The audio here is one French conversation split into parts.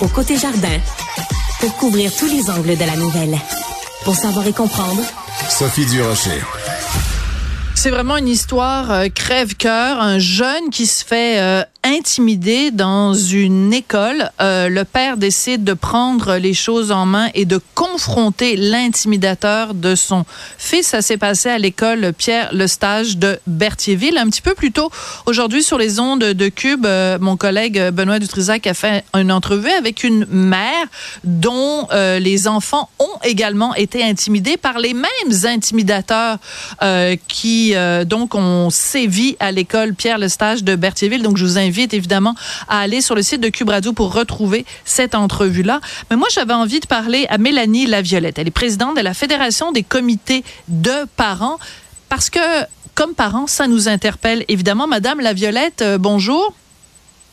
au côté jardin pour couvrir tous les angles de la nouvelle. Pour savoir et comprendre, Sophie Durocher. C'est vraiment une histoire euh, crève-cœur. Un jeune qui se fait euh, intimider dans une école. Euh, le père décide de prendre les choses en main et de confronter l'intimidateur de son fils. Ça s'est passé à l'école Pierre Le Stage de Berthierville. Un petit peu plus tôt, aujourd'hui, sur les ondes de Cube, mon collègue Benoît Dutrisac a fait une entrevue avec une mère dont les enfants ont également été intimidés par les mêmes intimidateurs qui euh, donc on sévit à l'école Pierre Lestage de Berthierville. Donc je vous invite évidemment à aller sur le site de Cube Radio pour retrouver cette entrevue-là. Mais moi j'avais envie de parler à Mélanie Laviolette. Elle est présidente de la Fédération des comités de parents parce que comme parents, ça nous interpelle évidemment. Madame Laviolette, euh, bonjour.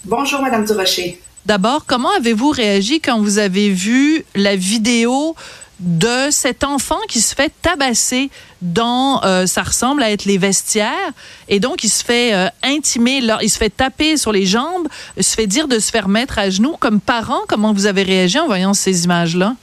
Bonjour Madame Durocher. D'abord, comment avez-vous réagi quand vous avez vu la vidéo de cet enfant qui se fait tabasser dans, euh, ça ressemble à être les vestiaires, et donc il se fait euh, intimer, il se fait taper sur les jambes, se fait dire de se faire mettre à genoux. Comme parent, comment vous avez réagi en voyant ces images-là?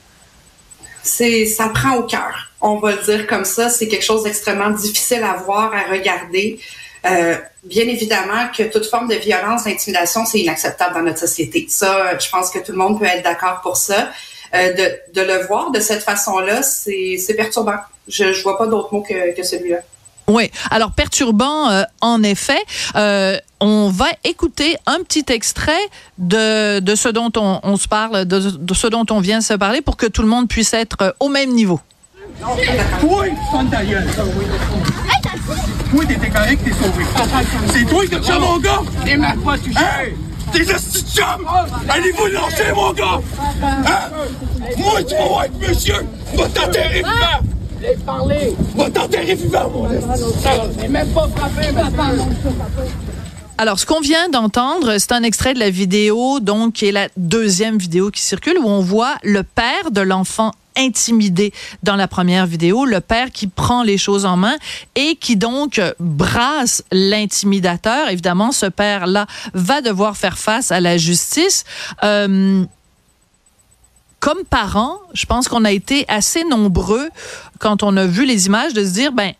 C'est, ça prend au cœur. On va le dire comme ça. C'est quelque chose d'extrêmement difficile à voir, à regarder. Euh, bien évidemment que toute forme de violence, d'intimidation, c'est inacceptable dans notre société. Ça, je pense que tout le monde peut être d'accord pour ça. Euh, de, le voir de cette façon-là, c'est perturbant. Je ne vois pas d'autre mot que, celui-là. Oui, alors perturbant euh, en effet. Euh, on va écouter un petit extrait de, ce dont on, se parle, de, ce dont on vient se parler pour que tout le monde puisse être au même niveau. Oui, Oui, t'étais correct, t'es sauvé? C'est toi qui as mon gars? T'es même pas touché. Des astuces Allez-vous lancer, mon gars! Hein? Moi, tu vas être monsieur! Va t'enterrer vivant! Laisse parler! Va t'enterrer vivant, mon J'ai même pas frappé, papa! Alors, ce qu'on vient d'entendre, c'est un extrait de la vidéo, donc, qui est la deuxième vidéo qui circule, où on voit le père de l'enfant intimidé dans la première vidéo, le père qui prend les choses en main et qui donc brasse l'intimidateur. Évidemment, ce père-là va devoir faire face à la justice. Euh, comme parents, je pense qu'on a été assez nombreux quand on a vu les images de se dire, ben,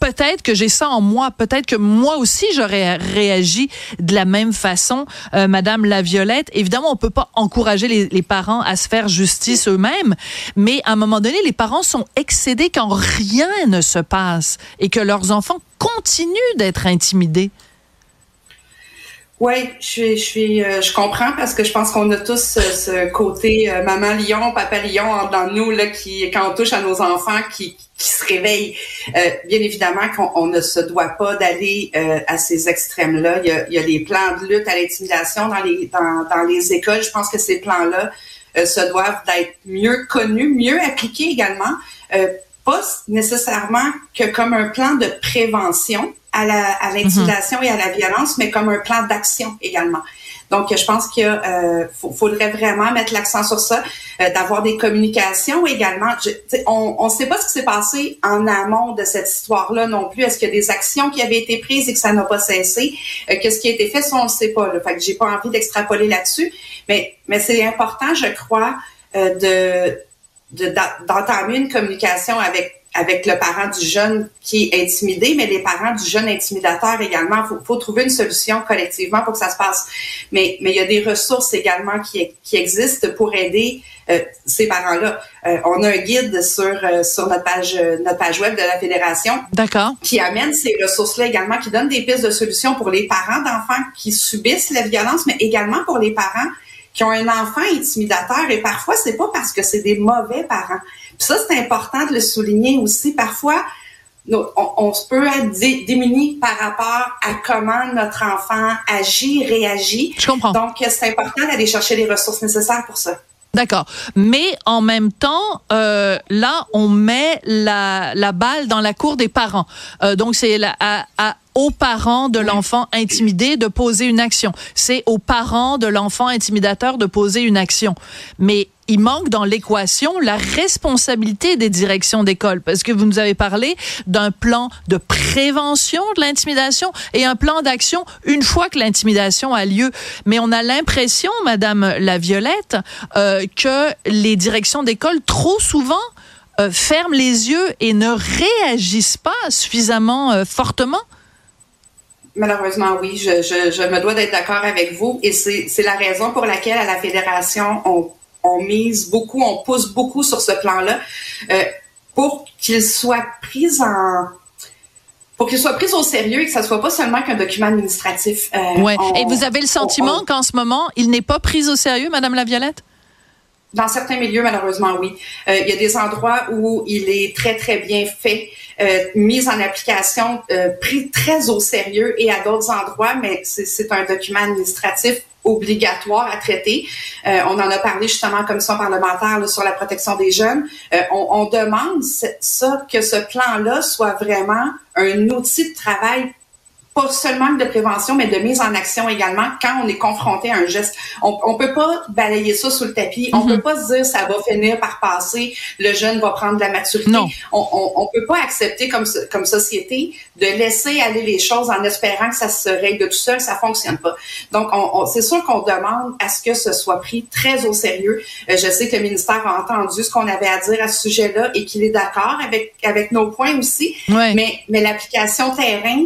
peut-être que j'ai ça en moi, peut-être que moi aussi j'aurais réagi de la même façon, euh, Madame la Violette. Évidemment, on peut pas encourager les, les parents à se faire justice eux-mêmes, mais à un moment donné, les parents sont excédés quand rien ne se passe et que leurs enfants continuent d'être intimidés. Oui, je suis, je suis, euh, je comprends parce que je pense qu'on a tous ce, côté euh, maman lion, papa lion dans nous là, qui quand on touche à nos enfants, qui, qui se réveillent. Euh, bien évidemment qu'on ne se doit pas d'aller à ces extrêmes-là. Il y a, il y a des plans de lutte à l'intimidation dans les dans, dans les écoles. Je pense que ces plans-là se doivent d'être mieux connus, mieux appliqués également. pas nécessairement que comme un plan de prévention, à mhm. l'intimidation et à la violence, mais comme un plan d'action également. Donc, je pense qu'il euh, faudrait vraiment mettre l'accent sur ça, euh, d'avoir des communications également. on ne sait pas ce qui s'est passé en amont de cette histoire-là non plus. Est-ce qu'il y a des actions qui avaient été prises et que ça n'a pas cessé? Euh, Qu'est-ce qui a été fait? Ça, on ne sait pas. Là. Fait que j'ai pas envie d'extrapoler là-dessus. Mais, mais c'est important, je crois, euh, de d'entamer une communication avec avec le parent du jeune qui est intimidé, mais les parents du jeune intimidateur également. Il faut, faut, trouver une solution collectivement pour que ça se passe. Mais, mais il y a des ressources également qui, qui existent pour aider euh, ces parents-là. Euh, on a un guide sur euh, sur notre page notre page web de la fédération. D'accord. Qui amène ces ressources-là également, qui donne des pistes de solutions pour les parents d'enfants qui subissent la violence, mais également pour les parents qui ont un enfant intimidateur. Et parfois, c'est pas parce que c'est des mauvais parents ça, c'est important de le souligner aussi. Parfois, on, on peut être démuni par rapport à comment notre enfant agit, réagit. Je comprends. Donc, c'est important d'aller chercher les ressources nécessaires pour ça. D'accord. Mais en même temps, euh, là, on met la, la balle dans la cour des parents. Euh, donc, c'est à, à, aux parents de l'enfant intimidé de poser une action. C'est aux parents de l'enfant intimidateur de poser une action. Mais il manque dans l'équation la responsabilité des directions d'école parce que vous nous avez parlé d'un plan de prévention de l'intimidation et un plan d'action une fois que l'intimidation a lieu. Mais on a l'impression, Madame la Violette, euh, que les directions d'école trop souvent euh, ferment les yeux et ne réagissent pas suffisamment euh, fortement. Malheureusement, oui, je, je, me dois d'être d'accord avec vous et c'est la raison pour laquelle à la fédération, on on mise beaucoup, on pousse beaucoup sur ce plan-là euh, pour qu'il soit pris en pour qu'il soit pris au sérieux et que ça soit pas seulement qu'un document administratif. Euh, ouais. et vous avez le sentiment qu'en ce moment, il n'est pas pris au sérieux, Madame Laviolette? Dans certains milieux, malheureusement, oui. Euh, il y a des endroits où il est très, très bien fait, euh, mis en application, euh, pris très au sérieux, et à d'autres endroits, mais c'est un document administratif obligatoire à traiter. Euh, on en a parlé justement en commission parlementaire sur la protection des jeunes. Euh, on, on, demande ça, que ce plan-là soit vraiment un outil de travail pas seulement de prévention, mais de mise en action également quand on est confronté à un geste. On, on peut pas balayer ça sous le tapis. On mhm. peut pas se dire ça va finir par passer, le jeune va prendre de la maturité. Non. On, on, on, peut pas accepter comme, comme société de laisser aller les choses en espérant que ça se règle tout seul. Ça fonctionne pas. Donc, on, c'est sûr qu'on demande à ce que ce soit pris très au sérieux. Euh, je sais que le ministère a entendu ce qu'on avait à dire à ce sujet-là et qu'il est d'accord avec, avec nos points aussi. Ouais. Mais, mais l'application terrain,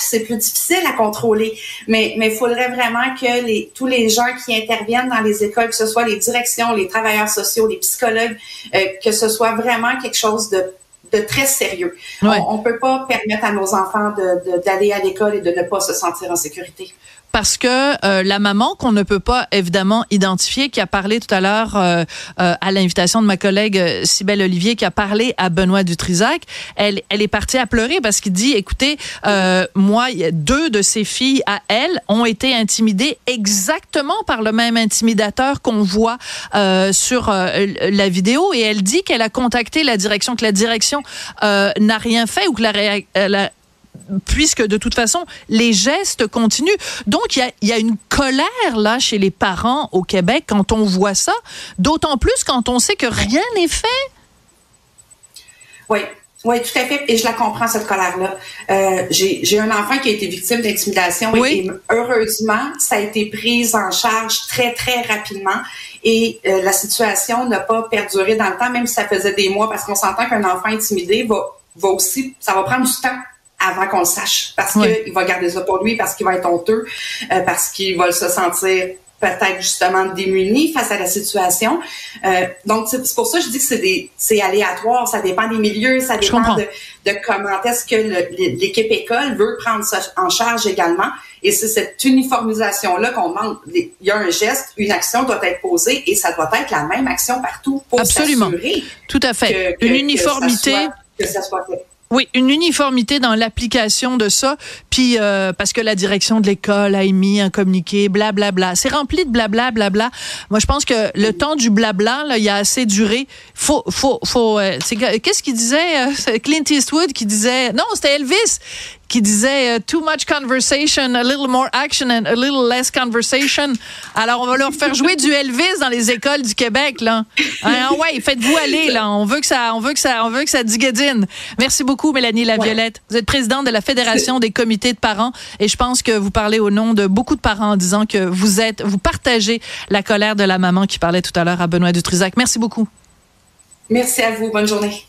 c'est plus difficile à contrôler. Mais mais il faudrait vraiment que les tous les gens qui interviennent dans les écoles, que ce soit les directions, les travailleurs sociaux, les psychologues, euh, que ce soit vraiment quelque chose de de très sérieux. On, ne peut pas permettre à nos enfants d'aller à l'école et de ne pas se sentir en sécurité parce que euh, la maman qu'on ne peut pas évidemment identifier, qui a parlé tout à l'heure euh, euh, à l'invitation de ma collègue Cybelle Olivier, qui a parlé à Benoît Dutrisac, elle, elle est partie à pleurer parce qu'il dit, écoutez, moi, deux de ses filles à elle ont été intimidées exactement par le même intimidateur qu'on voit sur la vidéo, et elle dit qu'elle a contacté la direction, que la direction n'a rien fait ou que la, la puisque de toute façon, les gestes continuent. Donc, il y a, une colère là chez les parents au Québec quand on voit ça, d'autant plus quand on sait que rien n'est fait. Oui, oui, tout à fait. Et je la comprends, cette colère-là. Euh, j'ai un enfant qui a été victime d'intimidation oui. et, heureusement, ça a été pris en charge très, très rapidement. Et euh, la situation n'a pas perduré dans le temps, même si ça faisait des mois, parce qu'on s'entend qu'un enfant intimidé va, va aussi, ça va prendre du temps avant qu'on le sache. Parce qu'il va garder ça pour lui, parce qu'il va être honteux, euh, parce qu'il va se sentir peut-être justement démuni face à la situation. Euh, donc, c'est pour ça que je dis que c'est aléatoire, ça dépend des milieux, ça dépend de, de, comment est-ce que l'équipe école veut prendre ça en charge également. Et c'est cette uniformisation-là qu'on demande. Il y a un geste, une action doit être posée et ça doit être la même action partout pour Absolument. Tout à fait. une uniformité. Que ça soit fait. Oui, une uniformité dans l'application de ça, puis euh, parce que la direction de l'école a émis un communiqué, blablabla. Bla, bla. C'est rempli de blabla, blabla. Moi, je pense que le temps du blabla, il a assez duré. Faut, faut, faut. Euh, qu'est-ce qu'il disait euh, Clint Eastwood qui disait Non, c'était Elvis qui disait euh, too much conversation, a little more action and a little less conversation. Alors on va leur faire jouer du Elvis dans les écoles du Québec là. Hein, ouais, faites-vous aller là. On veut que ça, on veut que ça, on veut que ça digadine. Merci beaucoup Mélanie Laviolette. Vous êtes présidente de la Fédération des comités de parents et je pense que vous parlez au nom de beaucoup de parents en disant que vous êtes, vous partagez la colère de la maman qui parlait tout à l'heure à Benoît Dutrisac. Merci beaucoup. Merci à vous. Bonne journée.